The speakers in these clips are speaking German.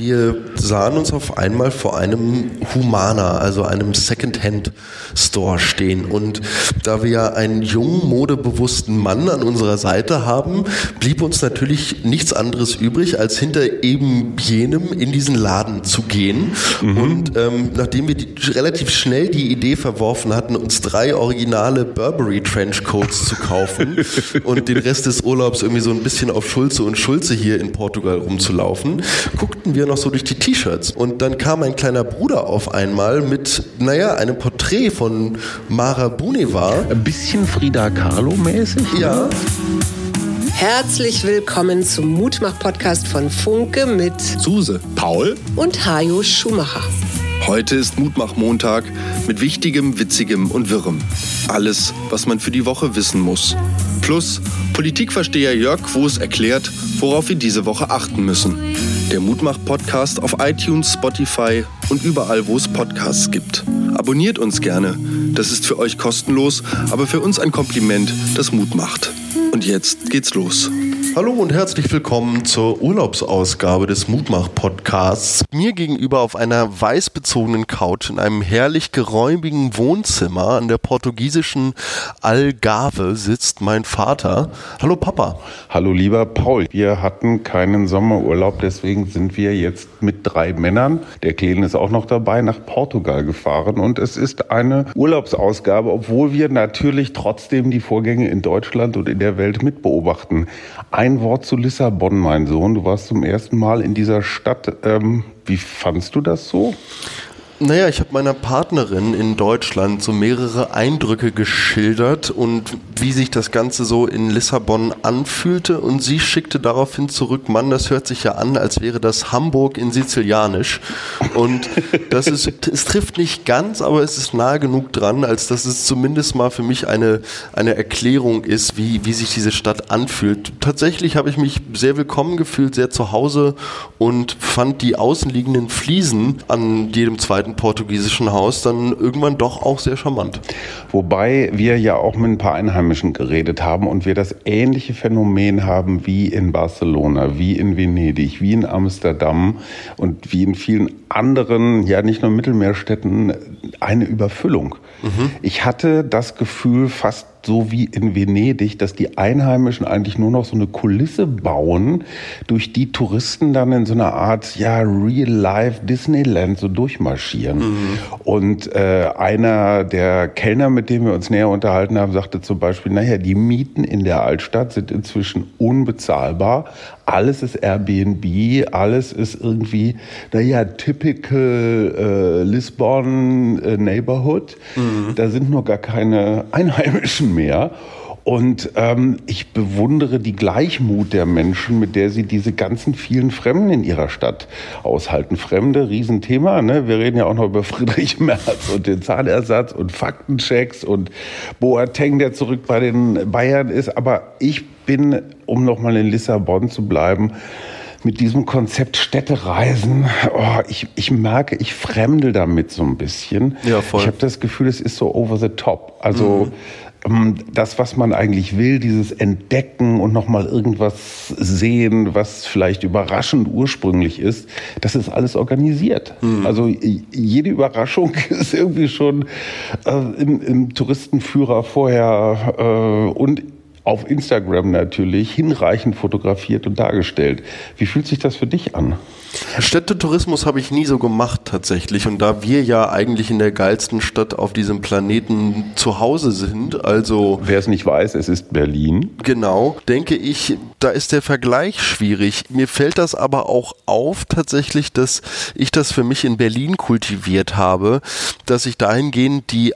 Wir sahen uns auf einmal vor einem Humana, also einem Second-Hand-Store stehen. Und da wir ja einen jungen, modebewussten Mann an unserer Seite haben, blieb uns natürlich nichts anderes übrig, als hinter eben jenem in diesen Laden zu gehen. Mhm. Und ähm, nachdem wir die, relativ schnell die Idee verworfen hatten, uns drei originale Burberry Trenchcoats zu kaufen und den Rest des Urlaubs irgendwie so ein bisschen auf Schulze und Schulze hier in Portugal rumzulaufen, guckten wir noch so durch die T-Shirts. Und dann kam ein kleiner Bruder auf einmal mit, naja, einem Porträt von Mara Buneva. Ein bisschen Frida Kahlo-mäßig? Ja. Herzlich willkommen zum Mutmach-Podcast von Funke mit Suse, Paul und Hajo Schumacher. Heute ist Mutmach-Montag mit Wichtigem, Witzigem und Wirrem. Alles, was man für die Woche wissen muss. Plus Politikversteher Jörg Quos erklärt, worauf wir diese Woche achten müssen. Der Mutmach-Podcast auf iTunes, Spotify und überall, wo es Podcasts gibt. Abonniert uns gerne. Das ist für euch kostenlos, aber für uns ein Kompliment, das Mut macht. Und jetzt geht's los. Hallo und herzlich willkommen zur Urlaubsausgabe des Mutmach-Podcasts. Mir gegenüber auf einer weißbezogenen Couch in einem herrlich geräumigen Wohnzimmer an der portugiesischen Algarve sitzt mein Vater. Hallo Papa. Hallo lieber Paul. Wir hatten keinen Sommerurlaub, deswegen sind wir jetzt mit drei Männern, der Kleine ist auch noch dabei, nach Portugal gefahren. Und es ist eine Urlaubsausgabe, obwohl wir natürlich trotzdem die Vorgänge in Deutschland und in der Welt mitbeobachten. Ein Wort zu Lissabon, mein Sohn. Du warst zum ersten Mal in dieser Stadt. Ähm, wie fandst du das so? Naja, ich habe meiner Partnerin in Deutschland so mehrere Eindrücke geschildert und wie sich das Ganze so in Lissabon anfühlte und sie schickte daraufhin zurück, Mann, das hört sich ja an, als wäre das Hamburg in Sizilianisch und das ist, es trifft nicht ganz, aber es ist nah genug dran, als dass es zumindest mal für mich eine, eine Erklärung ist, wie, wie sich diese Stadt anfühlt. Tatsächlich habe ich mich sehr willkommen gefühlt, sehr zu Hause und fand die außenliegenden Fliesen an jedem zweiten alten portugiesischen Haus dann irgendwann doch auch sehr charmant. Wobei wir ja auch mit ein paar Einheimischen geredet haben und wir das ähnliche Phänomen haben wie in Barcelona, wie in Venedig, wie in Amsterdam und wie in vielen anderen, ja nicht nur Mittelmeerstädten, eine Überfüllung. Mhm. Ich hatte das Gefühl, fast so wie in Venedig, dass die Einheimischen eigentlich nur noch so eine Kulisse bauen, durch die Touristen dann in so einer Art ja Real-Life Disneyland so durchmarschieren. Mhm. Und äh, einer der Kellner, mit dem wir uns näher unterhalten haben, sagte zum Beispiel, naja, die Mieten in der Altstadt sind inzwischen unbezahlbar. Alles ist Airbnb, alles ist irgendwie, naja, typical äh, Lisbon äh, Neighborhood. Mhm. Da sind nur gar keine Einheimischen mehr. Und ähm, ich bewundere die Gleichmut der Menschen, mit der sie diese ganzen vielen Fremden in ihrer Stadt aushalten. Fremde, Riesenthema. Ne? Wir reden ja auch noch über Friedrich Merz und den Zahnersatz und Faktenchecks und Boateng, der zurück bei den Bayern ist. Aber ich bin, um nochmal in Lissabon zu bleiben, mit diesem Konzept Städtereisen, oh, ich, ich merke, ich fremdel damit so ein bisschen. Ja, voll. Ich habe das Gefühl, es ist so over the top. Also mhm ähm, das, was man eigentlich will, dieses Entdecken und nochmal irgendwas sehen, was vielleicht überraschend ursprünglich ist, das ist alles organisiert. Mhm. Also jede Überraschung ist irgendwie schon äh, im, im, Touristenführer vorher äh, und auf Instagram natürlich hinreichend fotografiert und dargestellt. Wie fühlt sich das für dich an? Städtetourismus habe ich nie so gemacht tatsächlich. Und da wir ja eigentlich in der geilsten Stadt auf diesem Planeten zu Hause sind, also. Wer es nicht weiß, es ist Berlin. Genau, denke ich, da ist der Vergleich schwierig. Mir fällt das aber auch auf tatsächlich, dass ich das für mich in Berlin kultiviert habe, dass ich dahingehend die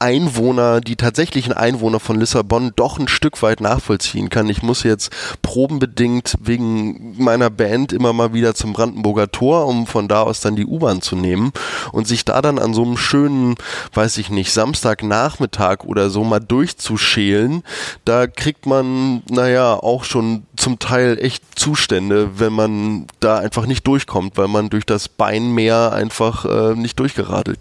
Einwohner, die tatsächlichen Einwohner von Lissabon doch ein Stück weit nachvollziehen kann. Ich muss jetzt probenbedingt wegen meiner Band immer mal wieder zum Brandenburger Tor, um von da aus dann die U-Bahn zu nehmen und sich da dann an so einem schönen, weiß ich nicht, Samstagnachmittag oder so mal durchzuschälen, da kriegt man, naja, auch schon zum Teil echt Zustände, wenn man da einfach nicht durchkommt, weil man durch das Beinmeer einfach äh, nicht durchgeradelt.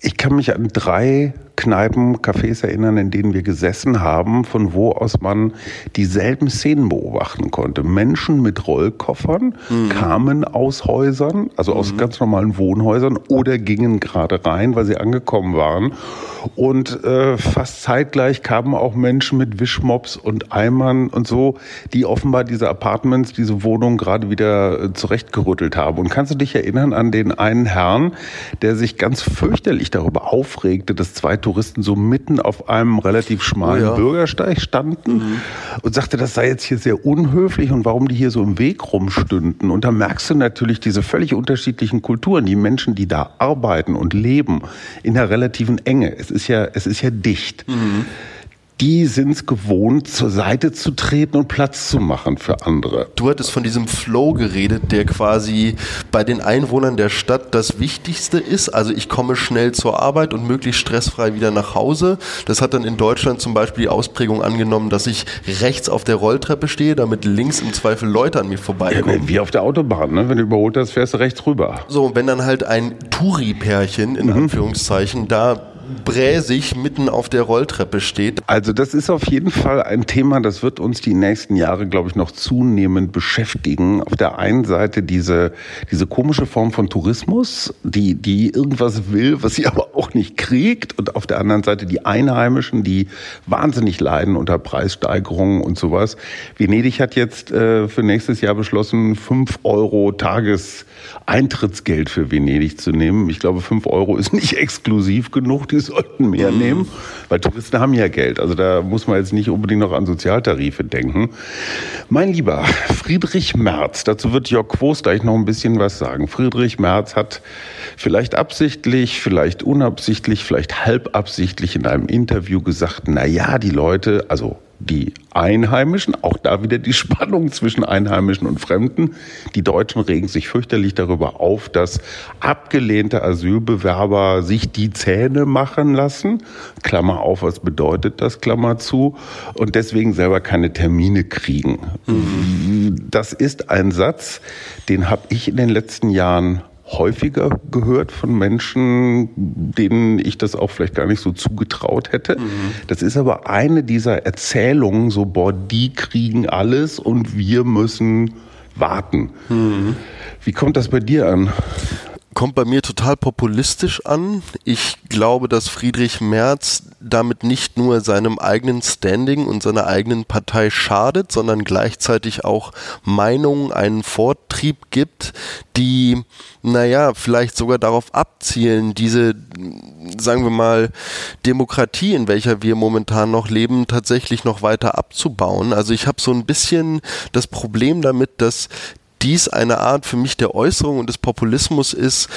Ich kann mich an drei Kneipen, Cafés erinnern, in denen wir gesessen haben, von wo aus man dieselben Szenen beobachten konnte. Menschen mit Rollkoffern mhm. kamen aus Häusern, also aus mhm. ganz normalen Wohnhäusern oder gingen gerade rein, weil sie angekommen waren. Und äh, fast zeitgleich kamen auch Menschen mit Wischmops und Eimern und so, die offenbar diese Apartments, diese Wohnung gerade wieder äh, zurechtgerüttelt haben. Und kannst du dich erinnern an den einen Herrn, der sich ganz fürchterlich darüber aufregte, dass zwei Touristen so mitten auf einem relativ schmalen oh ja. Bürgersteig standen mhm. und sagte, das sei jetzt hier sehr unhöflich und warum die hier so im Weg rumstünden. Und da merkst du natürlich diese völlig unterschiedlichen Kulturen, die Menschen, die da arbeiten und leben, in der relativen Enge. Es ist ja, es ist ja dicht. Mhm die sind es gewohnt, zur Seite zu treten und Platz zu machen für andere. Du hattest von diesem Flow geredet, der quasi bei den Einwohnern der Stadt das Wichtigste ist. Also ich komme schnell zur Arbeit und möglichst stressfrei wieder nach Hause. Das hat dann in Deutschland zum Beispiel die Ausprägung angenommen, dass ich rechts auf der Rolltreppe stehe, damit links im Zweifel Leute an mir vorbeikommen. Ja, wie auf der Autobahn, ne? wenn du überholt hast, fährst du rechts rüber. So, wenn dann halt ein Touri-Pärchen in mhm. Anführungszeichen da bräsig mitten auf der Rolltreppe steht. Also das ist auf jeden Fall ein Thema, das wird uns die nächsten Jahre, glaube ich, noch zunehmend beschäftigen. Auf der einen Seite diese, diese komische Form von Tourismus, die, die irgendwas will, was sie aber auch nicht kriegt. Und auf der anderen Seite die Einheimischen, die wahnsinnig leiden unter Preissteigerungen und sowas. Venedig hat jetzt äh, für nächstes Jahr beschlossen, fünf Euro Tageseintrittsgeld für Venedig zu nehmen. Ich glaube, fünf Euro ist nicht exklusiv genug. Die sollten mehr mhm. nehmen, weil Touristen haben ja Geld. Also da muss man jetzt nicht unbedingt noch an Sozialtarife denken. Mein lieber Friedrich Merz, dazu wird Jörg Quos gleich noch ein bisschen was sagen. Friedrich Merz hat vielleicht absichtlich, vielleicht unabsichtlich, vielleicht halbabsichtlich in einem Interview gesagt, na ja, die Leute, also die Einheimischen, auch da wieder die Spannung zwischen Einheimischen und Fremden. Die Deutschen regen sich fürchterlich darüber auf, dass abgelehnte Asylbewerber sich die Zähne machen lassen. Klammer auf, was bedeutet das, Klammer zu, und deswegen selber keine Termine kriegen. Mhm. Das ist ein Satz, den habe ich in den letzten Jahren häufiger gehört von Menschen, denen ich das auch vielleicht gar nicht so zugetraut hätte. Mhm. Das ist aber eine dieser Erzählungen, so, boah, die kriegen alles und wir müssen warten. Mhm. Wie kommt das bei dir an? Kommt bei mir total populistisch an. Ich glaube, dass Friedrich Merz damit nicht nur seinem eigenen Standing und seiner eigenen Partei schadet, sondern gleichzeitig auch Meinungen einen Vortrieb gibt, die, naja, vielleicht sogar darauf abzielen, diese, sagen wir mal, Demokratie, in welcher wir momentan noch leben, tatsächlich noch weiter abzubauen. Also ich habe so ein bisschen das Problem damit, dass dies eine Art für mich der Äußerung und des Populismus ist,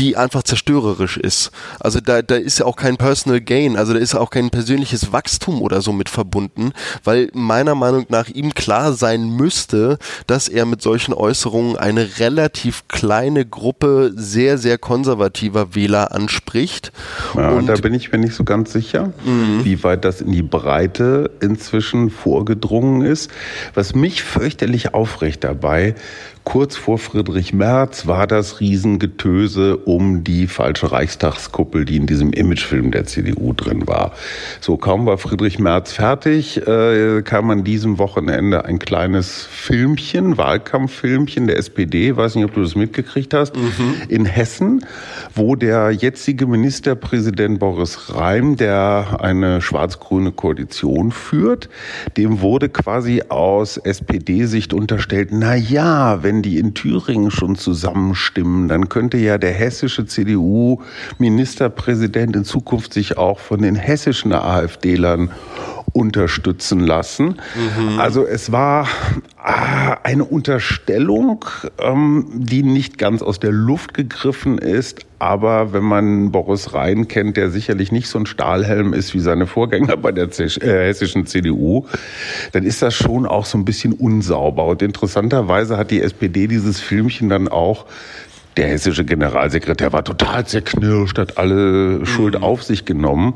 die einfach zerstörerisch ist. Also da, da ist ja auch kein Personal Gain, also da ist auch kein persönliches Wachstum oder so mit verbunden, weil meiner Meinung nach ihm klar sein müsste, dass er mit solchen Äußerungen eine relativ kleine Gruppe sehr, sehr konservativer Wähler anspricht. Ja, und da bin ich mir nicht so ganz sicher, mhm. wie weit das in die Breite inzwischen vorgedrungen ist. Was mich fürchterlich aufrecht dabei, Kurz vor Friedrich Merz war das Riesengetöse um die falsche Reichstagskuppel, die in diesem Imagefilm der CDU drin war. So kaum war Friedrich Merz fertig, äh, kam an diesem Wochenende ein kleines Filmchen, Wahlkampffilmchen der SPD, weiß nicht, ob du das mitgekriegt hast, mhm. in Hessen, wo der jetzige Ministerpräsident Boris Rhein, der eine schwarz-grüne Koalition führt, dem wurde quasi aus SPD-Sicht unterstellt, na ja, wenn die in Thüringen schon zusammenstimmen, dann könnte ja der hessische CDU-Ministerpräsident in Zukunft sich auch von den hessischen AfD-Lern unterstützen lassen. Mhm. Also es war ah, eine Unterstellung, ähm, die nicht ganz aus der Luft gegriffen ist, aber wenn man Boris Rhein kennt, der sicherlich nicht so ein Stahlhelm ist wie seine Vorgänger bei der äh, hessischen CDU, dann ist das schon auch so ein bisschen unsauber. Und interessanterweise hat die SPD dieses Filmchen dann auch der hessische Generalsekretär war total zerknirscht, hat alle Schuld mhm. auf sich genommen.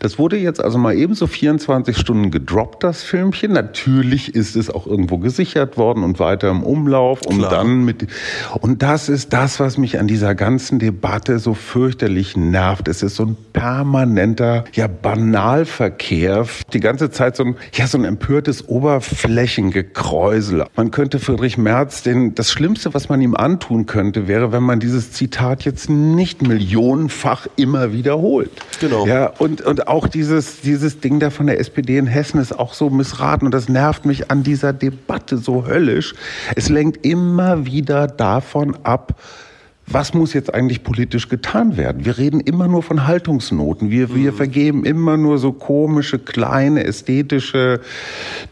Das wurde jetzt also mal ebenso 24 Stunden gedroppt, das Filmchen. Natürlich ist es auch irgendwo gesichert worden und weiter im Umlauf, um Klar. dann mit, und das ist das, was mich an dieser ganzen Debatte so fürchterlich nervt. Es ist so ein permanenter, ja, Banalverkehr. Die ganze Zeit so ein, ja, so ein empörtes Oberflächengekräusel. Man könnte Friedrich Merz den, das Schlimmste, was man ihm antun könnte, wäre, wenn man dieses Zitat jetzt nicht millionenfach immer wiederholt. Genau. Ja, und, und auch dieses, dieses Ding da von der SPD in Hessen ist auch so missraten und das nervt mich an dieser Debatte so höllisch. Es lenkt immer wieder davon ab, was muss jetzt eigentlich politisch getan werden? Wir reden immer nur von Haltungsnoten. Wir, wir mhm. vergeben immer nur so komische, kleine, ästhetische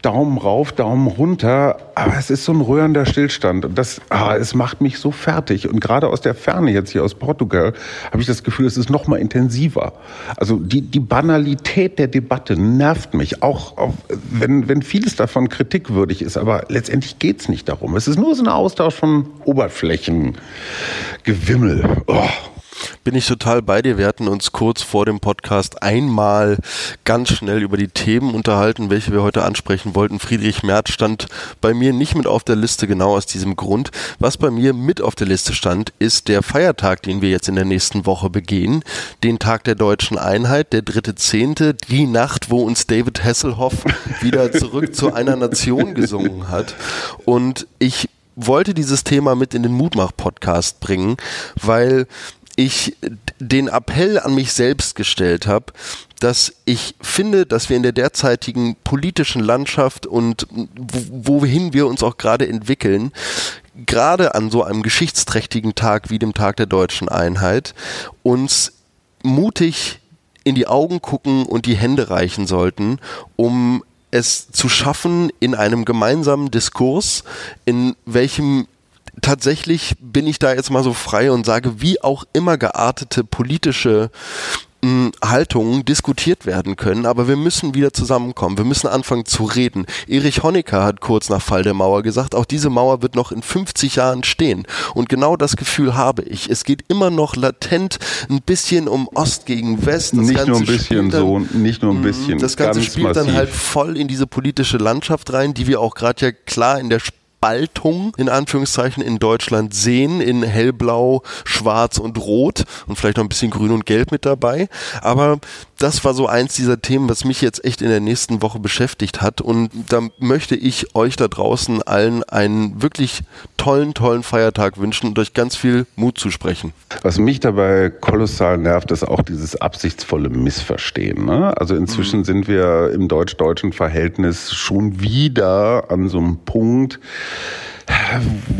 Daumen rauf, Daumen runter. Aber es ist so ein rührender Stillstand. Und das, ah, es macht mich so fertig. Und gerade aus der Ferne, jetzt hier aus Portugal, habe ich das Gefühl, es ist noch mal intensiver. Also die, die Banalität der Debatte nervt mich. Auch, auch wenn, wenn vieles davon kritikwürdig ist. Aber letztendlich geht es nicht darum. Es ist nur so ein Austausch von Oberflächen. Gewimmel. Oh. Bin ich total bei dir. Wir hatten uns kurz vor dem Podcast einmal ganz schnell über die Themen unterhalten, welche wir heute ansprechen wollten. Friedrich Merz stand bei mir nicht mit auf der Liste, genau aus diesem Grund. Was bei mir mit auf der Liste stand, ist der Feiertag, den wir jetzt in der nächsten Woche begehen. Den Tag der deutschen Einheit, der dritte Zehnte, die Nacht, wo uns David Hasselhoff wieder zurück zu einer Nation gesungen hat. Und ich wollte dieses Thema mit in den Mutmach-Podcast bringen, weil ich den Appell an mich selbst gestellt habe, dass ich finde, dass wir in der derzeitigen politischen Landschaft und wohin wir uns auch gerade entwickeln, gerade an so einem geschichtsträchtigen Tag wie dem Tag der deutschen Einheit, uns mutig in die Augen gucken und die Hände reichen sollten, um es zu schaffen, in einem gemeinsamen Diskurs, in welchem tatsächlich bin ich da jetzt mal so frei und sage, wie auch immer geartete politische Haltungen diskutiert werden können, aber wir müssen wieder zusammenkommen. Wir müssen anfangen zu reden. Erich Honecker hat kurz nach Fall der Mauer gesagt, auch diese Mauer wird noch in 50 Jahren stehen. Und genau das Gefühl habe ich. Es geht immer noch latent ein bisschen um Ost gegen West. Das nicht Ganze nur ein bisschen dann, so, nicht nur ein mhm, bisschen. Das Ganze spielt massiv. dann halt voll in diese politische Landschaft rein, die wir auch gerade ja klar in der Sp Spaltung in Anführungszeichen in Deutschland sehen, in hellblau, schwarz und rot und vielleicht noch ein bisschen grün und gelb mit dabei. Aber das war so eins dieser Themen, was mich jetzt echt in der nächsten Woche beschäftigt hat. Und da möchte ich euch da draußen allen einen wirklich tollen, tollen Feiertag wünschen und euch ganz viel Mut zu sprechen. Was mich dabei kolossal nervt, ist auch dieses absichtsvolle Missverstehen. Ne? Also inzwischen mhm. sind wir im deutsch-deutschen Verhältnis schon wieder an so einem Punkt,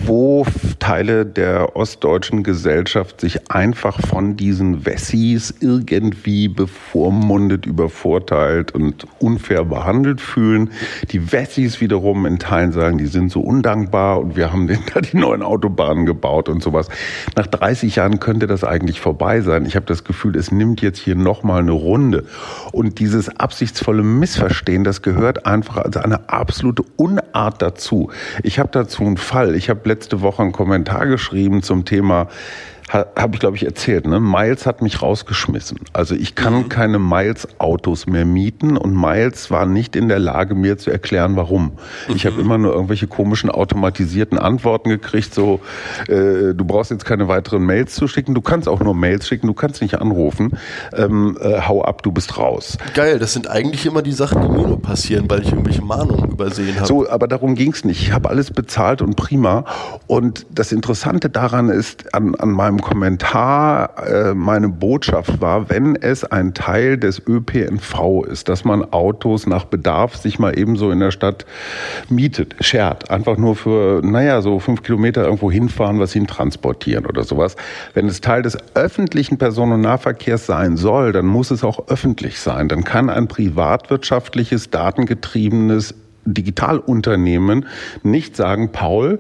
wo Teile der ostdeutschen Gesellschaft sich einfach von diesen Wessis irgendwie bevormundet, übervorteilt und unfair behandelt fühlen. Die Wessis wiederum in Teilen sagen, die sind so undankbar und wir haben da die neuen Autobahnen gebaut und sowas. Nach 30 Jahren könnte das eigentlich vorbei sein. Ich habe das Gefühl, es nimmt jetzt hier nochmal eine Runde. Und dieses absichtsvolle Missverstehen, das gehört einfach als eine absolute Unart dazu. Ich habe dazu einen Fall. Ich habe letzte Woche einen Kommentar geschrieben zum Thema habe ich, glaube ich, erzählt. Ne? Miles hat mich rausgeschmissen. Also ich kann mhm. keine Miles-Autos mehr mieten und Miles war nicht in der Lage, mir zu erklären, warum. Mhm. Ich habe immer nur irgendwelche komischen automatisierten Antworten gekriegt, so äh, du brauchst jetzt keine weiteren Mails zu schicken, du kannst auch nur Mails schicken, du kannst nicht anrufen. Ähm, äh, hau ab, du bist raus. Geil, das sind eigentlich immer die Sachen, die mir nur passieren, weil ich irgendwelche Mahnungen übersehen habe. So, aber darum ging es nicht. Ich habe alles bezahlt und prima. Und das Interessante daran ist, an, an meinem Kommentar äh, meine Botschaft war, wenn es ein Teil des ÖPNV ist, dass man Autos nach Bedarf sich mal ebenso in der Stadt mietet, schert, einfach nur für, naja, so fünf Kilometer irgendwo hinfahren, was ihn transportieren oder sowas. Wenn es Teil des öffentlichen Personen- und Nahverkehrs sein soll, dann muss es auch öffentlich sein. Dann kann ein privatwirtschaftliches, datengetriebenes Digitalunternehmen nicht sagen, Paul,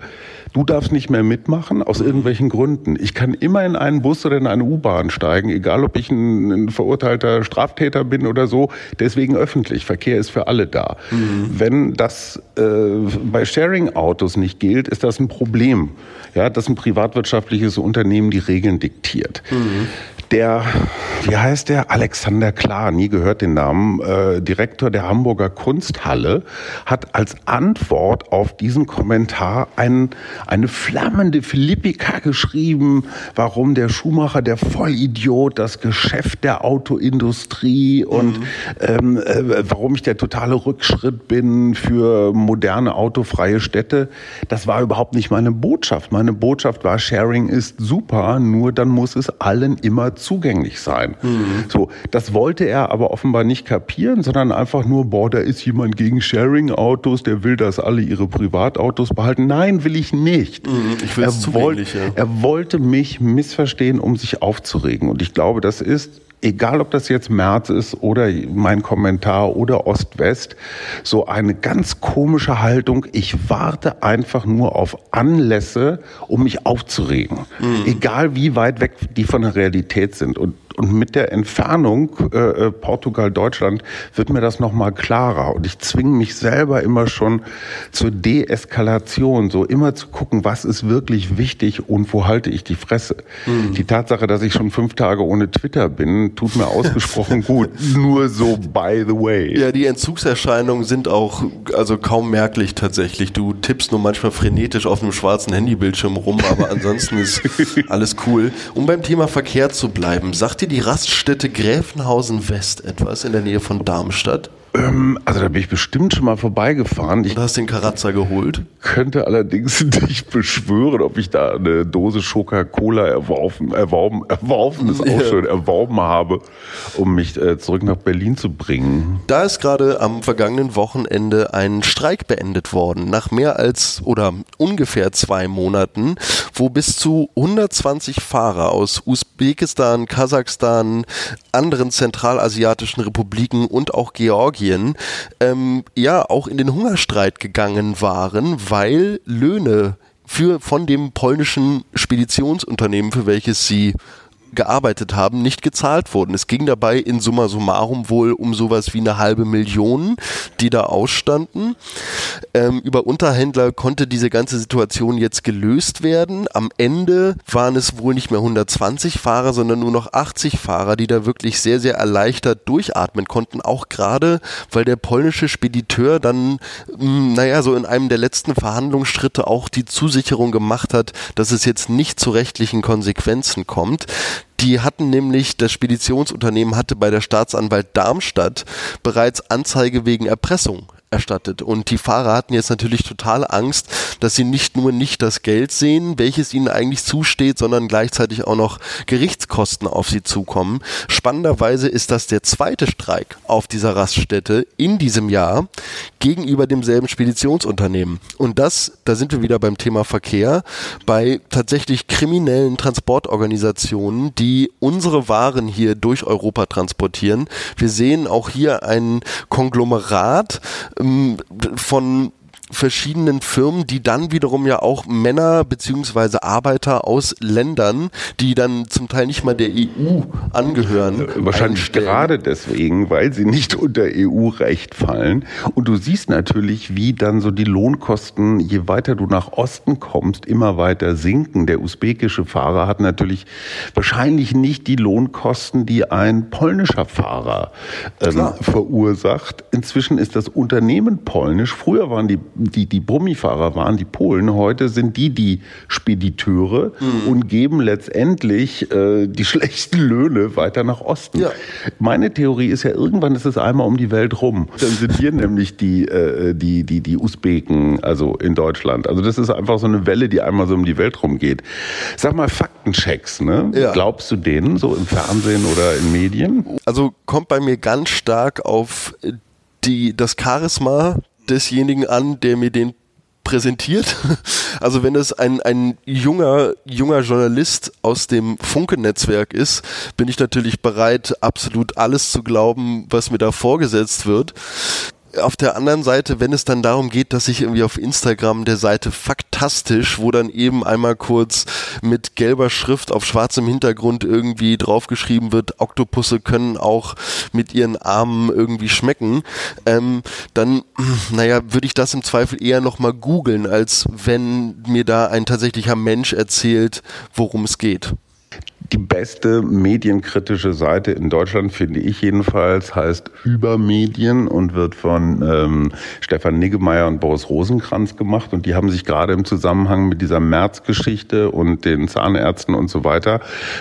du darfst nicht mehr mitmachen aus irgendwelchen Gründen. Ich kann immer in einen Bus oder in eine U-Bahn steigen, egal ob ich ein, ein, verurteilter Straftäter bin oder so. Deswegen öffentlich. Verkehr ist für alle da. Mhm. Wenn das äh, bei Sharing-Autos nicht gilt, ist das ein Problem. Ja, dass ein privatwirtschaftliches Unternehmen die Regeln diktiert. Mhm der, wie heißt der? Alexander Klar, nie gehört den Namen, äh, Direktor der Hamburger Kunsthalle, hat als Antwort auf diesen Kommentar ein, eine flammende Philippika geschrieben, warum der Schuhmacher der Vollidiot, das Geschäft der Autoindustrie und mhm. ähm, äh, warum ich der totale Rückschritt bin für moderne autofreie Städte. Das war überhaupt nicht meine Botschaft. Meine Botschaft war, Sharing ist super, nur dann muss es allen immer zugänglich sein. Mhm. So, das wollte er aber offenbar nicht kapieren, sondern einfach nur, boah, da ist jemand gegen Sharing-Autos, der will, dass alle ihre Privatautos behalten. Nein, will ich nicht. Mhm, ich will er, wollt, ja. er wollte mich missverstehen, um sich aufzuregen. Und ich glaube, das ist egal ob das jetzt März ist oder mein Kommentar oder Ost-West, so eine ganz komische Haltung. Ich warte einfach nur auf Anlässe, um mich aufzuregen. Mhm. Egal wie weit weg die von der Realität sind. Und und mit der Entfernung äh, äh Portugal-Deutschland wird mir das nochmal klarer. Und ich zwinge mich selber immer schon zur Deeskalation, so immer zu gucken, was ist wirklich wichtig und wo halte ich die Fresse. Mhm. Die Tatsache, dass ich schon fünf Tage ohne Twitter bin, tut mir ausgesprochen gut. Nur so by the way. Ja, die Entzugserscheinungen sind auch also kaum merklich tatsächlich. Du tippst nur manchmal frenetisch auf einem schwarzen Handybildschirm rum, aber ansonsten ist alles cool. Um beim Thema Verkehr zu bleiben, sagt dir die Raststätte Gräfenhausen West etwas in der Nähe von Darmstadt? Ähm, also da bin ich bestimmt schon mal vorbeigefahren. Ich du hast den Karazza geholt? Könnte allerdings nicht beschwören, ob ich da eine Dose Coca-Cola erworfen, erworben, erworfen ist auch schön, erworben habe, um mich äh, zurück nach Berlin zu bringen. Da ist gerade am vergangenen Wochenende ein Streik beendet worden, nach mehr als oder ungefähr zwei Monaten, wo bis zu 120 Fahrer aus Usbekistan, Kasachstan, anderen zentralasiatischen Republiken und auch Georgien Belgien ähm, ja auch in den Hungerstreit gegangen waren, weil Löhne für von dem polnischen Speditionsunternehmen, für welches sie gearbeitet haben, nicht gezahlt wurden. Es ging dabei in summa summarum wohl um sowas wie eine halbe Million, die da ausstanden. Ähm, über Unterhändler konnte diese ganze Situation jetzt gelöst werden. Am Ende waren es wohl nicht mehr 120 Fahrer, sondern nur noch 80 Fahrer, die da wirklich sehr, sehr erleichtert durchatmen konnten. Auch gerade, weil der polnische Spediteur dann, mh, hm, naja, so in einem der letzten Verhandlungsschritte auch die Zusicherung gemacht hat, dass es jetzt nicht zu rechtlichen Konsequenzen kommt. Die hatten nämlich, das Speditionsunternehmen hatte bei der Staatsanwalt Darmstadt bereits Anzeige wegen Erpressung erstattet. Und die Fahrer hatten jetzt natürlich totale Angst, dass sie nicht nur nicht das Geld sehen, welches ihnen eigentlich zusteht, sondern gleichzeitig auch noch Gerichtskosten auf sie zukommen. Spannenderweise ist das der zweite Streik auf dieser Raststätte in diesem Jahr gegenüber demselben Speditionsunternehmen. Und das, da sind wir wieder beim Thema Verkehr, bei tatsächlich kriminellen Transportorganisationen, die unsere Waren hier durch Europa transportieren. Wir sehen auch hier ein Konglomerat von verschiedenen Firmen, die dann wiederum ja auch Männer beziehungsweise Arbeiter aus Ländern, die dann zum Teil nicht mal der EU angehören. Äh, wahrscheinlich einstellen. gerade deswegen, weil sie nicht unter EU-Recht fallen. Und du siehst natürlich, wie dann so die Lohnkosten, je weiter du nach Osten kommst, immer weiter sinken. Der usbekische Fahrer hat natürlich wahrscheinlich nicht die Lohnkosten, die ein polnischer Fahrer ähm, verursacht. Inzwischen ist das Unternehmen polnisch. Früher waren die die, die Brummifahrer waren die Polen, heute sind die die Spediteure mhm. und geben letztendlich äh, die schlechten Löhne weiter nach Osten. Ja. Meine Theorie ist ja, irgendwann ist es einmal um die Welt rum. Dann sind wir nämlich die, äh, die, die, die Usbeken, also in Deutschland. Also das ist einfach so eine Welle, die einmal so um die Welt rumgeht. Sag mal, Faktenchecks, ne? Ja. Glaubst du denen so im Fernsehen oder in Medien? Also kommt bei mir ganz stark auf die, das Charisma desjenigen an, der mir den präsentiert. Also wenn es ein, ein junger, junger Journalist aus dem Funke-Netzwerk ist, bin ich natürlich bereit, absolut alles zu glauben, was mir da vorgesetzt wird. Auf der anderen Seite, wenn es dann darum geht, dass ich irgendwie auf Instagram der Seite faktastisch, wo dann eben einmal kurz mit gelber Schrift auf schwarzem Hintergrund irgendwie draufgeschrieben wird, Oktopusse können auch mit ihren Armen irgendwie schmecken, ähm, dann, naja, würde ich das im Zweifel eher nochmal googeln, als wenn mir da ein tatsächlicher Mensch erzählt, worum es geht. Die beste medienkritische Seite in Deutschland, finde ich jedenfalls, heißt Übermedien und wird von ähm, Stefan Niggemeier und Boris Rosenkranz gemacht. Und die haben sich gerade im Zusammenhang mit dieser März-Geschichte und den Zahnärzten und so weiter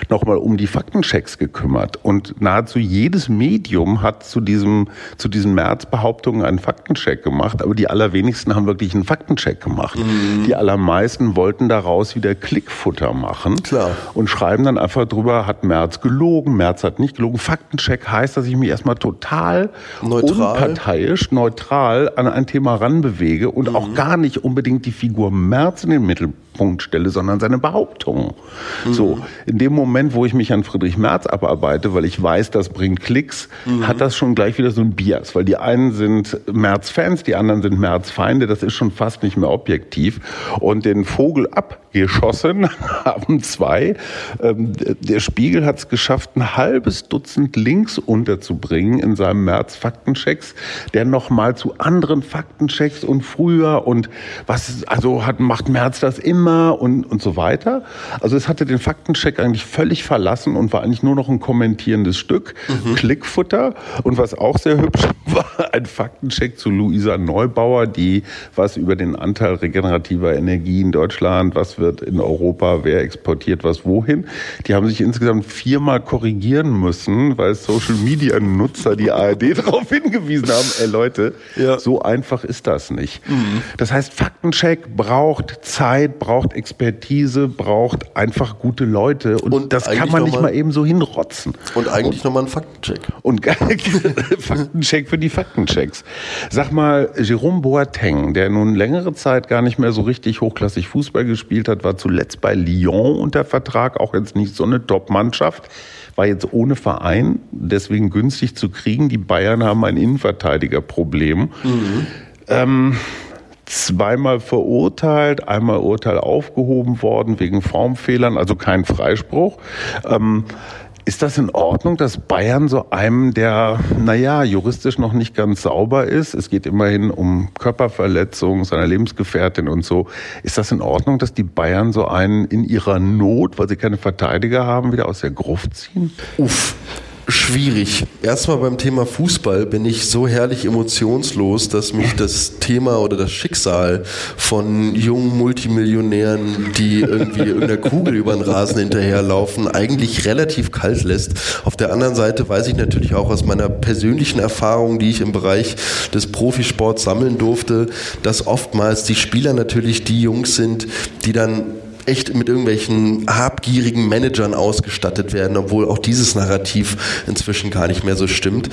nochmal um die Faktenchecks gekümmert. Und nahezu jedes Medium hat zu, diesem, zu diesen März-Behauptungen einen Faktencheck gemacht. Aber die allerwenigsten haben wirklich einen Faktencheck gemacht. Mhm. Die allermeisten wollten daraus wieder Klickfutter machen Klar. und schreiben dann einfach einfach drüber, hat Merz gelogen, Merz hat nicht gelogen. Faktencheck heißt, dass ich mich erstmal total neutral. unparteiisch, neutral an ein Thema ranbewege und mhm. auch gar nicht unbedingt die Figur Merz in den Mittelpunkt stelle, sondern seine Behauptungen. Mhm. So, in dem Moment, wo ich mich an Friedrich Merz abarbeite, weil ich weiß, das bringt Klicks, mhm. hat das schon gleich wieder so ein Bias, weil die einen sind Merz-Fans, die anderen sind Merz-Feinde, das ist schon fast nicht mehr objektiv. Und den Vogel abgeschossen haben zwei. Ähm, der Spiegel hat es geschafft, ein halbes Dutzend Links unterzubringen in seinem März Faktenchecks, der nochmal zu anderen Faktenchecks und früher und was, also hat, macht März das immer und, und so weiter. Also es hatte den Faktencheck eigentlich völlig verlassen und war eigentlich nur noch ein kommentierendes Stück, mhm. Klickfutter und was auch sehr hübsch war, ein Faktencheck zu Luisa Neubauer, die was über den Anteil regenerativer Energie in Deutschland, was wird in Europa, wer exportiert was wohin. Die die haben sich insgesamt viermal korrigieren müssen, weil Social Media Nutzer die ARD darauf hingewiesen haben, ey Leute, ja. so einfach ist das nicht. Mhm. Das heißt, Faktencheck braucht Zeit, braucht Expertise, braucht einfach gute Leute und, und das kann man nicht mal, eben so hinrotzen. Und eigentlich nochmal ein Faktencheck. Und Faktencheck für die Faktenchecks. Sag mal, Jerome Boateng, der nun längere Zeit gar nicht mehr so richtig hochklassig Fußball gespielt hat, war zuletzt bei Lyon unter Vertrag, auch jetzt nicht so so eine Top-Mannschaft. War jetzt ohne Verein, deswegen günstig zu kriegen. Die Bayern haben ein Innenverteidigerproblem. Mhm. Ähm, zweimal verurteilt, einmal Urteil aufgehoben worden wegen Formfehlern, also kein Freispruch. Ähm, ist das in Ordnung, dass Bayern so einem, der, naja, juristisch noch nicht ganz sauber ist, es geht immerhin um Körperverletzung seiner Lebensgefährtin und so, ist das in Ordnung, dass die Bayern so einen in ihrer Not, weil sie keine Verteidiger haben, wieder aus der Gruft ziehen? Uff schwierig. Erstmal beim Thema Fußball bin ich so herrlich emotionslos, dass mich das Thema oder das Schicksal von jungen Multimillionären, die irgendwie irgendeiner Kugel über den Rasen hinterherlaufen, eigentlich relativ kalt lässt. Auf der anderen Seite weiß ich natürlich auch aus meiner persönlichen Erfahrung, die ich im Bereich des Profisports sammeln durfte, dass oftmals die Spieler natürlich die Jungs sind, die dann echt mit irgendwelchen habgierigen Managern ausgestattet werden, obwohl auch dieses Narrativ inzwischen gar nicht mehr so stimmt.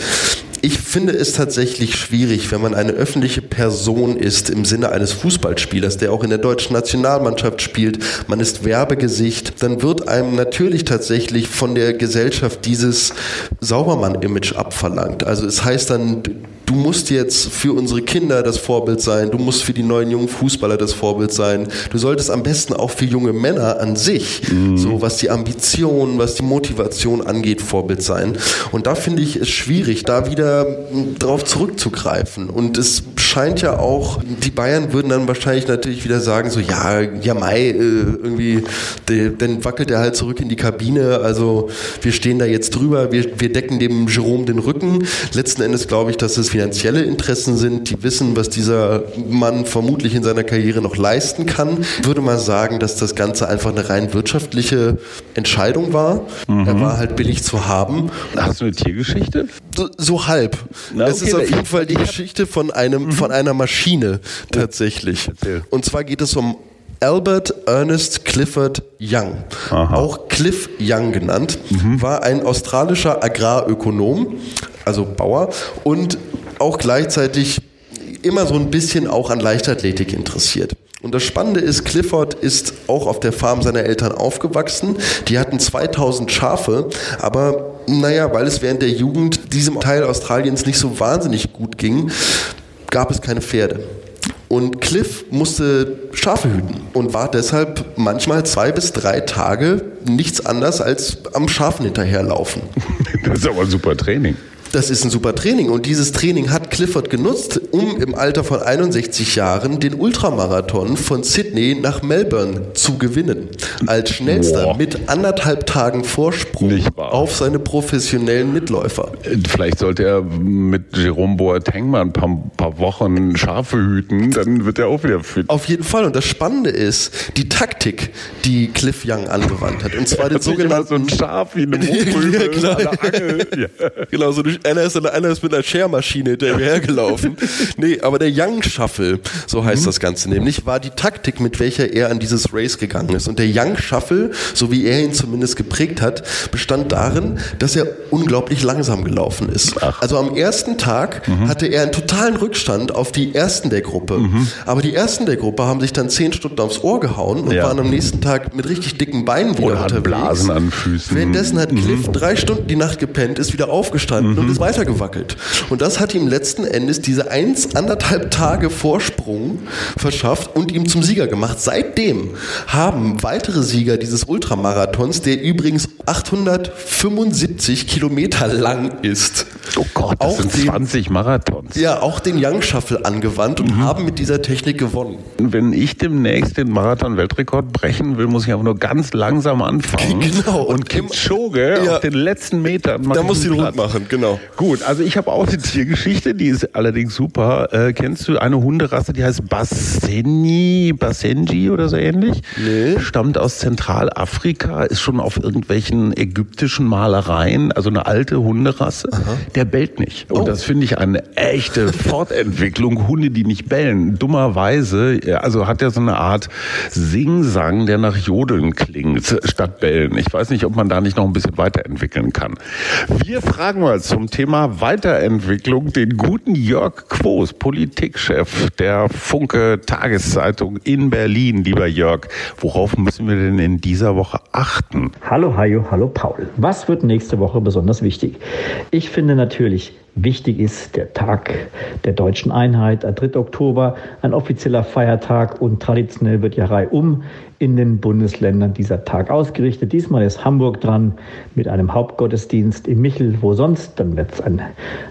Ich finde es tatsächlich schwierig, wenn man eine öffentliche Person ist im Sinne eines Fußballspielers, der auch in der deutschen Nationalmannschaft spielt, man ist Werbegesicht, dann wird einem natürlich tatsächlich von der Gesellschaft dieses Saubermann-Image abverlangt. Also es heißt dann, du musst jetzt für unsere Kinder das Vorbild sein, du musst für die neuen jungen Fußballer das Vorbild sein, du solltest am besten auch für junge Männer an sich, mhm. so was die Ambition, was die Motivation angeht, Vorbild sein. Und da finde ich es schwierig, da wieder drauf zurückzugreifen. Und es scheint ja auch, die Bayern würden dann wahrscheinlich natürlich wieder sagen, so ja, ja Mai, äh, irgendwie, de, dann wackelt er halt zurück in die Kabine, also wir stehen da jetzt drüber, wir, wir decken dem Jerome den Rücken. Letzten Endes glaube ich, dass es finanzielle Interessen sind, die wissen, was dieser Mann vermutlich in seiner Karriere noch leisten kann. Ich würde mal sagen, dass das Ganze einfach eine rein wirtschaftliche Entscheidung war. Mhm. Er war halt billig zu haben. Hast du eine Tiergeschichte? So, so halb. Na, okay, es ist auf jeden Fall die Geschichte von einem, mhm. Von einer Maschine tatsächlich. Ja. Und zwar geht es um Albert Ernest Clifford Young, Aha. auch Cliff Young genannt, mhm. war ein australischer Agrarökonom, also Bauer und auch gleichzeitig immer so ein bisschen auch an Leichtathletik interessiert. Und das Spannende ist, Clifford ist auch auf der Farm seiner Eltern aufgewachsen. Die hatten 2000 Schafe, aber naja, weil es während der Jugend diesem Teil Australiens nicht so wahnsinnig gut ging, gab es keine Pferde. Und Cliff musste Schafe hüten und war deshalb manchmal zwei bis drei Tage nichts anders als am Schafen hinterherlaufen. Das ist aber ein super Training. Das ist ein super Training und dieses Training hat Clifford genutzt, um im Alter von 61 Jahren den Ultramarathon von Sydney nach Melbourne zu gewinnen. Als schnellster Boah. mit anderthalb Tagen Vorsprung auf seine professionellen Mitläufer. Vielleicht sollte er mit Jerome Boateng mal ein paar, paar Wochen Schafe hüten, dann wird er auch wieder fit. Auf jeden Fall. Und das Spannende ist die Taktik, die Cliff Young angewandt hat. Und zwar den immer so sogenannten ein Schaf wie eine Ja, der Angel. Ja. Genau, so durch, einer, ist, einer ist mit einer Schermaschine hinterhergelaufen. nee, aber der Young Shuffle, so heißt das Ganze nämlich, war die Taktik, mit welcher er an dieses Race gegangen ist. Und der Young Shuffle, so wie er ihn zumindest geprägt hat, bestand darin, dass er unglaublich langsam gelaufen ist. Also am ersten Tag hatte er einen totalen Rückstand auf die ersten der Gruppe. Aber die ersten der Gruppe haben sich dann zehn Stunden aufs Ohr gehauen und Ja. waren am nächsten Tag mit richtig dicken Beinen wieder Oder unterwegs. Blasen an Füßen. Währenddessen hat Cliff drei Stunden die Nacht gepennt, ist wieder aufgestanden und ist weitergewackelt. Und das hat ihm letzten Endes diese eins, anderthalb Tage Vorsprung verschafft und ihm zum Sieger gemacht. Seitdem haben weitere Sieger dieses Ultramarathons, der übrigens 875 Kilometer lang ist, Oh Gott, das Auch sind den- 20 Marathons. ja auch den Young Shuffle angewandt und haben mit dieser Technik gewonnen. Wenn ich demnächst den Marathon-Weltrekord brechen will, muss ich aber nur ganz langsam anfangen. Genau. Und Kipchoge Ja. auf den letzten Metern Da muss rund Platz. machen, genau. Gut, also ich habe auch eine Tiergeschichte, die ist allerdings super. Äh, kennst du eine Hunderasse, die heißt Basseni, Bassenji oder so ähnlich? Nee. Stammt aus Zentralafrika, ist schon auf irgendwelchen ägyptischen Malereien, also eine alte Hunderasse. Der bellt nicht. Und Oh. das finde ich eine echte Fortentwicklung. Hunde, die nicht bellen. Dummerweise, also hat er so eine Art Singsang, der nach Jodeln klingt, statt bellen. Ich weiß nicht, ob man da nicht noch ein bisschen weiterentwickeln kann. Wir fragen mal zum Thema Weiterentwicklung den guten Jörg Quos, Politikchef der Funke Tageszeitung in Berlin. Lieber Jörg, worauf müssen wir denn in dieser Woche achten? Hallo Hajo, hallo Paul. Was wird nächste Woche besonders wichtig? Ich finde natürlich, wichtig ist der Tag der deutschen Einheit, der 3. Oktober, ein offizieller Feiertag und traditionell wird ja reihum in den Bundesländern dieser Tag ausgerichtet. Diesmal ist Hamburg dran mit einem Hauptgottesdienst im Michel, wo sonst. Dann wird es ein,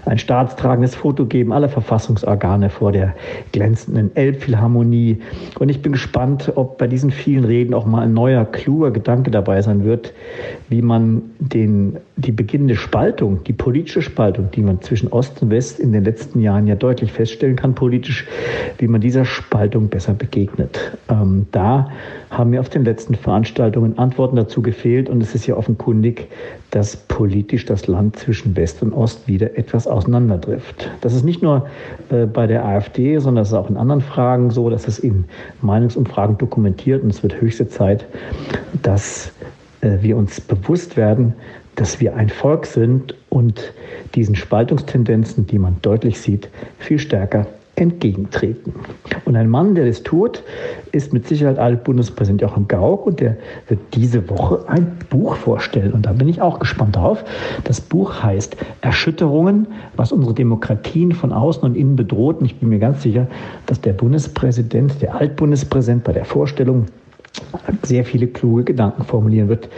ein staatstragendes Foto geben, alle Verfassungsorgane vor der glänzenden Elbphilharmonie. Und ich bin gespannt, ob bei diesen vielen Reden auch mal ein neuer, kluger Gedanke dabei sein wird, wie man den, die beginnende Spaltung, die politische Spaltung, die man zwischen Ost und West in den letzten Jahren ja deutlich feststellen kann, politisch, wie man dieser Spaltung besser begegnet. Ähm, da haben mir auf den letzten Veranstaltungen Antworten dazu gefehlt und es ist ja offenkundig, dass politisch das Land zwischen West und Ost wieder etwas auseinanderdrifft. Das ist nicht nur äh, bei der AfD, sondern das ist auch in anderen Fragen so, dass es in Meinungsumfragen dokumentiert und es wird höchste Zeit, dass äh, wir uns bewusst werden, dass wir ein Volk sind und diesen Spaltungstendenzen, die man deutlich sieht, viel stärker entgegentreten. Und ein Mann, der das tut, ist mit Sicherheit Altbundespräsident Joachim Gauck und der wird diese Woche ein Buch vorstellen. Und da bin ich auch gespannt drauf. Das Buch heißt Erschütterungen, was unsere Demokratien von außen und innen bedroht. Und ich bin mir ganz sicher, dass der Bundespräsident, der Altbundespräsident bei der Vorstellung sehr viele kluge Gedanken formulieren wird,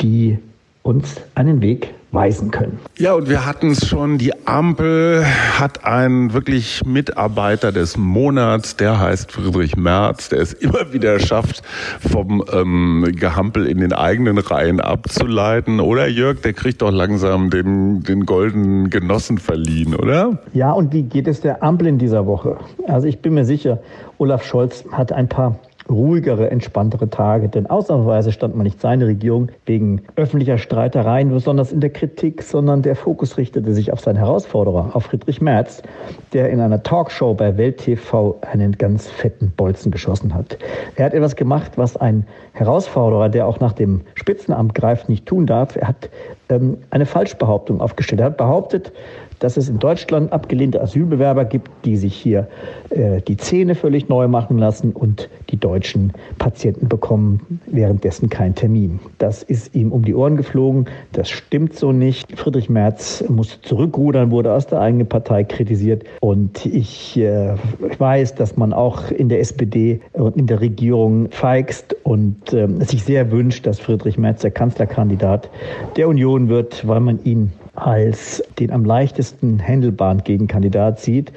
die uns einen Weg weisen können. Ja, und wir hatten es schon, die Ampel hat einen wirklich Mitarbeiter des Monats, der heißt Friedrich Merz, der es immer wieder schafft, vom ähm, Gehampel in den eigenen Reihen abzuleiten. Oder Jörg, der kriegt doch langsam den, den goldenen Genossen verliehen, oder? Ja, und wie geht es der Ampel in dieser Woche? Also ich bin mir sicher, Olaf Scholz hat ein paar ruhigere, entspanntere Tage, denn ausnahmsweise stand man nicht seine Regierung wegen öffentlicher Streitereien besonders in der Kritik, sondern der Fokus richtete sich auf seinen Herausforderer, auf Friedrich Merz, der in einer Talkshow bei Welt TV einen ganz fetten Bolzen geschossen hat. Er hat etwas gemacht, was ein Herausforderer, der auch nach dem Spitzenamt greift, nicht tun darf. Er hat ähm, eine Falschbehauptung aufgestellt. Er hat behauptet, dass es in Deutschland abgelehnte Asylbewerber gibt, die sich hier äh, die Zähne völlig neu machen lassen und die deutschen Patienten bekommen währenddessen keinen Termin. Das ist ihm um die Ohren geflogen. Das stimmt so nicht. Friedrich Merz musste zurückrudern, wurde aus der eigenen Partei kritisiert. Und ich äh, weiß, dass man auch in der SPD und in der Regierung feigst und äh, sich sehr wünscht, dass Friedrich Merz der Kanzlerkandidat der Union wird, weil man ihn als den am leichtesten handelbaren Gegenkandidat sieht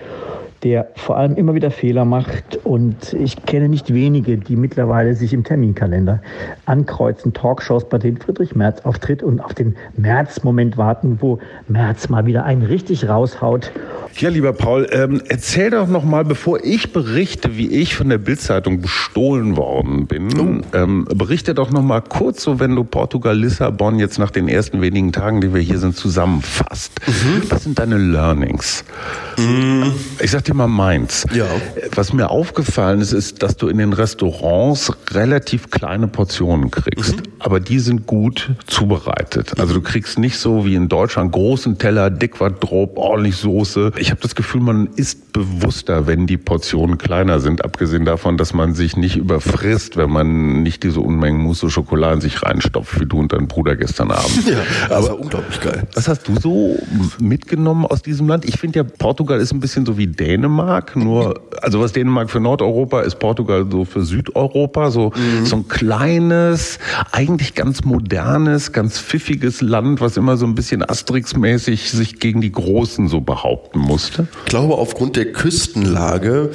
der vor allem immer wieder Fehler macht. Und ich kenne nicht wenige, die mittlerweile sich im Terminkalender ankreuzen, Talkshows, bei denen Friedrich Merz auftritt und auf den März-Moment warten, wo Merz mal wieder einen richtig raushaut. Ja, lieber Paul, ähm, erzähl doch noch mal, bevor ich berichte, wie ich von der Bildzeitung bestohlen worden bin, oh. ähm, berichte doch noch mal kurz, so wenn du Portugal, Lissabon jetzt nach den ersten wenigen Tagen, die wir hier sind, zusammenfasst. Mhm. Was sind deine Learnings? Mhm. Ich sag dir Thema Mainz. Ja. Was mir aufgefallen ist, ist, dass du in den Restaurants relativ kleine Portionen kriegst, mhm. aber die sind gut zubereitet. Also du kriegst nicht so wie in Deutschland großen Teller, dick Quadrop, ordentlich Soße. Ich habe das Gefühl, man isst bewusster, wenn die Portionen kleiner sind, abgesehen davon, dass man sich nicht überfrisst, wenn man nicht diese Unmengen Mousse Schokolade in sich reinstopft, wie du und dein Bruder gestern Abend. Ja, das aber unglaublich geil. Was hast du so mitgenommen aus diesem Land? Ich finde ja, Portugal ist ein bisschen so wie Dänemark. Dänemark, nur, also was Dänemark für Nordeuropa ist, Portugal so für Südeuropa, so, mhm. so ein kleines, eigentlich ganz modernes, ganz pfiffiges Land, was immer so ein bisschen Asterix-mäßig sich gegen die Großen so behaupten musste. Ich glaube, aufgrund der Küstenlage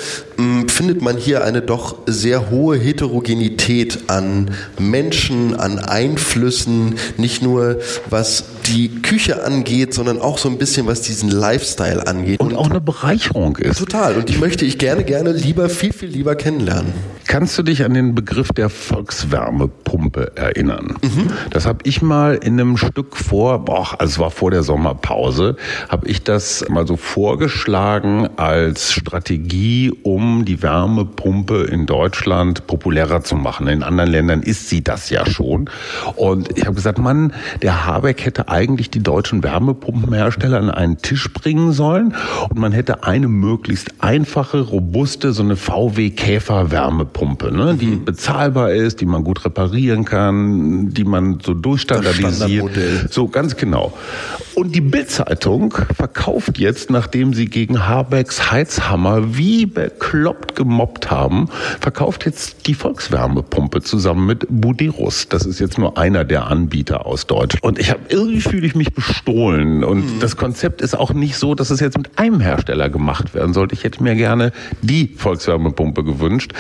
findet man hier eine doch sehr hohe Heterogenität an Menschen, an Einflüssen, nicht nur was die Küche angeht, sondern auch so ein bisschen was diesen Lifestyle angeht. Und, und auch eine Bereicherung ist. Total. Und die möchte ich gerne, gerne lieber, viel, viel lieber kennenlernen. Kannst du dich an den Begriff der Volkswärmepumpe erinnern? Mhm. Das habe ich mal in einem Stück vor, boah, also es war vor der Sommerpause, habe ich das mal so vorgeschlagen als Strategie, um die Wärmepumpe in Deutschland populärer zu machen. In anderen Ländern ist sie das ja schon. Und ich habe gesagt, Mann, der Habeck hätte eigentlich die deutschen Wärmepumpenhersteller an einen Tisch bringen sollen und man hätte eine möglichst einfache, robuste, so eine VW-Käfer-Wärmepumpe, ne, die mhm. bezahlbar ist, die man gut reparieren kann, die man so durchstandardisiert. So ganz genau. Und die Bildzeitung verkauft jetzt, nachdem sie gegen Habecks Heizhammer wie bekloppt gemobbt haben, verkauft jetzt die Volkswärmepumpe zusammen mit Buderus. Das ist jetzt nur einer der Anbieter aus Deutschland. Und ich habe irgendwie fühle ich mich bestohlen. Und mhm. das Konzept ist auch nicht so, dass es jetzt mit einem Hersteller gemacht werden sollte. Ich hätte mir gerne die Volkswärmepumpe gewünscht.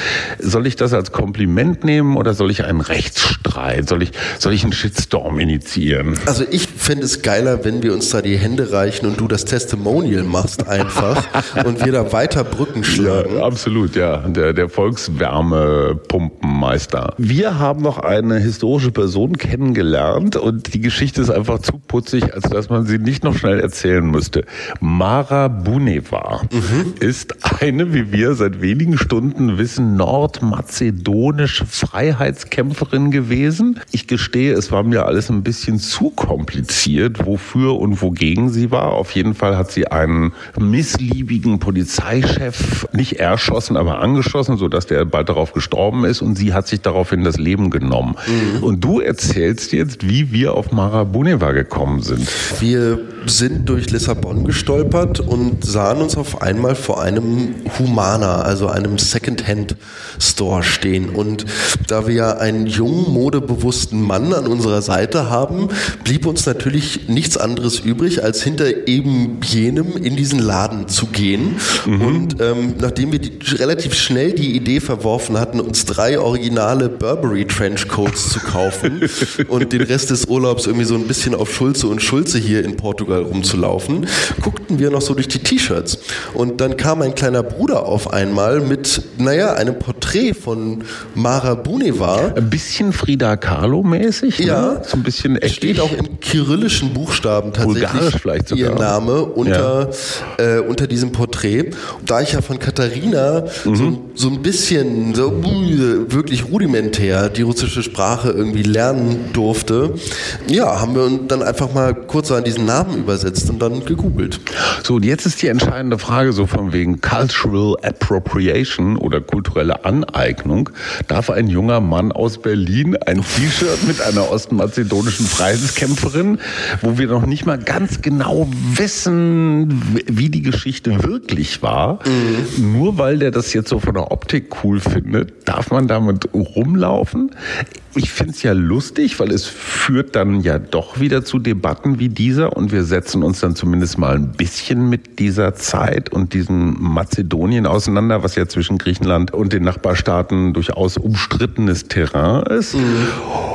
Soll ich das als Kompliment nehmen oder soll ich einen Rechtsstreit? Soll ich, soll ich einen Shitstorm initiieren? Also ich fände es geiler, wenn wir uns da die Hände reichen und du das Testimonial machst einfach und wir da weiter Brücken schlagen. Ja, absolut, ja. Der, der Volkswärmepumpenmeister. Wir haben noch eine historische Person kennengelernt und die Geschichte ist einfach zu putzig, als dass man sie nicht noch schnell erzählen müsste. Mara Buneva mhm. ist eine, wie wir seit wenigen Stunden wissen, nordmazedonische Freiheitskämpferin gewesen. Ich gestehe, es war mir alles ein bisschen zu kompliziert, wofür und wogegen sie war. Auf jeden Fall hat sie einen missliebigen Polizeichef nicht erschossen, aber angeschossen, sodass der bald darauf gestorben ist und sie hat sich daraufhin das Leben genommen. Mhm. Und du erzählst jetzt, wie wir auf Mara Buneva gekommen sind. Wir sind durch Lissabon gestolpert und sahen uns auf einmal vor einem Humana, also einem Secondhand-Store stehen. Und da wir ja einen jungen, modebewussten Mann an unserer Seite haben, blieb uns natürlich nichts anderes übrig, als hinter eben jenem in diesen Laden zu gehen. Mhm. Und ähm, nachdem wir die, relativ schnell die Idee verworfen hatten, uns drei originale Burberry Trenchcoats zu kaufen und den Rest des Urlaubs irgendwie so ein bisschen auf Schulze und Schulze hier in Portugal rumzulaufen, guckten wir noch so durch die T-Shirts. Und dann kam ein kleiner Bruder auf einmal mit, naja, einem Porträt Porträt von Mara Buneva. Ein bisschen Frida Kahlo-mäßig, Ja, ne? so ein bisschen es steht auch in kyrillischen Buchstaben tatsächlich Vulgarisch vielleicht sogar. ihr Name unter, äh, unter diesem Porträt. Da ich ja von Katharina Mhm. so, so ein bisschen, so uh, wirklich rudimentär die russische Sprache irgendwie lernen durfte, ja, haben wir uns dann einfach mal kurz an diesen Namen übersetzt und dann gegoogelt. So, und jetzt ist die entscheidende Frage so von wegen Cultural Appropriation oder kulturelle Aneignung. Darf ein junger Mann aus Berlin ein T-Shirt mit einer ostmazedonischen Preiskämpferin, wo wir noch nicht mal ganz genau wissen, wie die Geschichte wirklich war, nur weil der das jetzt so von der Optik cool findet, darf man damit rumlaufen? Ich finde es ja lustig, weil es führt dann ja doch wieder zu Debatten wie dieser und wir setzen uns dann zumindest mal ein bisschen mit dieser Zeit und diesem Mazedonien auseinander, was ja zwischen Griechenland und den Nachbarstaaten durchaus umstrittenes Terrain ist.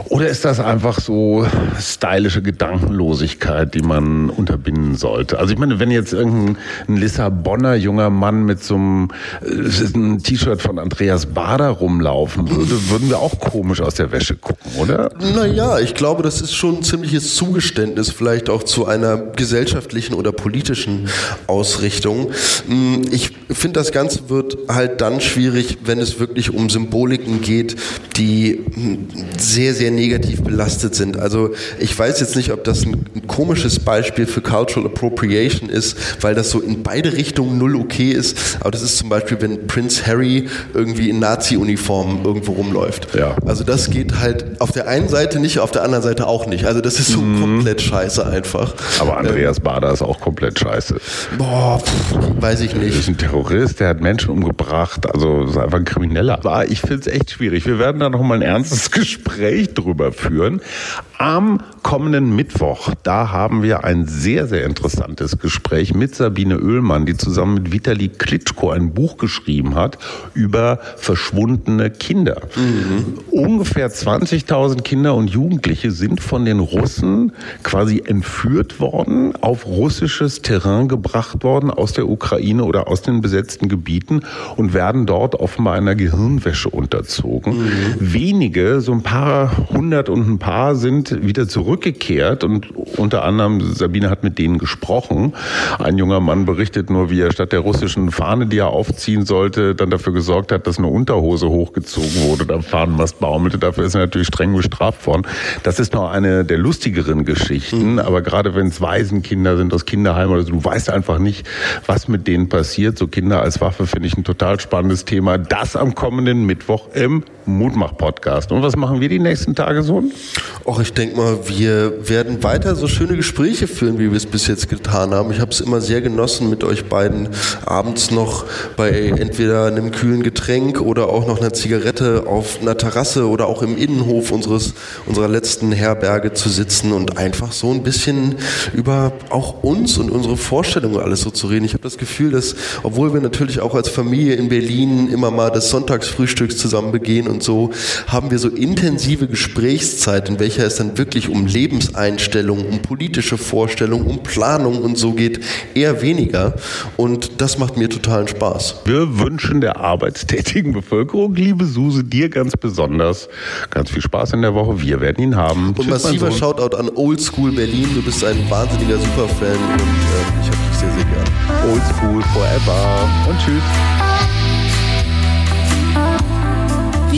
Oder ist das einfach so stylische Gedankenlosigkeit, die man unterbinden sollte? Also ich meine, wenn jetzt irgendein ein Lissabonner junger Mann mit so einem ein T-Shirt von Andreas Bader rumlaufen würde, würden wir auch komisch aus der Wäsche gucken, oder? Naja, ich glaube, das ist schon ein ziemliches Zugeständnis vielleicht auch zu einer gesellschaftlichen oder politischen Ausrichtung. Hm, Ich finde, das Ganze wird halt dann schwierig, wenn es wirklich um Symboliken geht, die sehr, sehr negativ belastet sind. Also ich weiß jetzt nicht, ob das ein, ein komisches Beispiel für Cultural Appropriation ist, weil das so in beide Richtungen null okay ist. Aber das ist zum Beispiel, wenn Prince Harry irgendwie in Nazi-Uniform irgendwo rumläuft. Ja. Also das geht halt auf der einen Seite nicht, auf der anderen Seite auch nicht. Also das ist so komplett scheiße einfach. Aber Andreas Bader ist auch komplett scheiße. Boah, pff, weiß ich Er nicht. ist ein Terrorist, der hat Menschen umgebracht, also ist einfach ein Krimineller. Ich finde es echt schwierig. Wir werden da noch mal ein ernstes Gespräch drüber führen. Am kommenden Mittwoch, da haben wir ein sehr, sehr interessantes Gespräch mit Sabine Oehlmann, die zusammen mit Vitali Klitschko ein Buch geschrieben hat über verschwundene Kinder. Ungefähr 20.000 Kinder und Jugendliche sind von den Russen quasi entführt worden, auf russisches Terrain gebracht worden aus der Ukraine oder aus den besetzten Gebieten und werden dort offenbar einer Gehirnwäsche unterzogen. Wenige, so ein paar hundert und ein paar sind wieder zurückgekehrt und unter anderem Sabine hat mit denen gesprochen. Ein junger Mann berichtet nur, wie er statt der russischen Fahne, die er aufziehen sollte, dann dafür gesorgt hat, dass eine Unterhose hochgezogen wurde, der Fahnenmast baumelte. Dafür ist er natürlich streng bestraft worden. Das ist noch eine der lustigeren Geschichten, aber gerade wenn es Waisenkinder sind aus Kinderheimen oder so, du weißt einfach nicht, was mit denen passiert. So Kinder als Waffe finde ich ein total spannendes Thema. Das am kommenden Mittwoch im Mutmach-Podcast. Und was machen wir die nächsten Tage so? Och, ich denke mal, wir werden weiter so schöne Gespräche führen, wie wir es bis jetzt getan haben. Ich habe es immer sehr genossen, mit euch beiden abends noch bei entweder einem kühlen Getränk oder auch noch einer Zigarette auf einer Terrasse oder auch im Innenhof unseres, unserer letzten Herberge zu sitzen und einfach so ein bisschen über auch uns und unsere Vorstellungen alles so zu reden. Ich habe das Gefühl, dass, obwohl wir natürlich auch als Familie in Berlin immer mal das Sonntagsfrühstücks zusammen begehen und so, haben wir so intensive Gesprächszeit, in welcher es dann wirklich um Lebenseinstellungen, um politische Vorstellungen, um Planung und so geht, eher weniger. Und das macht mir totalen Spaß. Wir wünschen der arbeitstätigen Bevölkerung, liebe Suse, dir ganz besonders ganz viel Spaß in der Woche. Wir werden ihn haben. Und Tschüss, massiver. Shoutout an Oldschool Berlin. Du bist ein wahnsinniger Superfan und äh, ich habe dich sehr, sehr gern. Old School Forever. Und tschüss.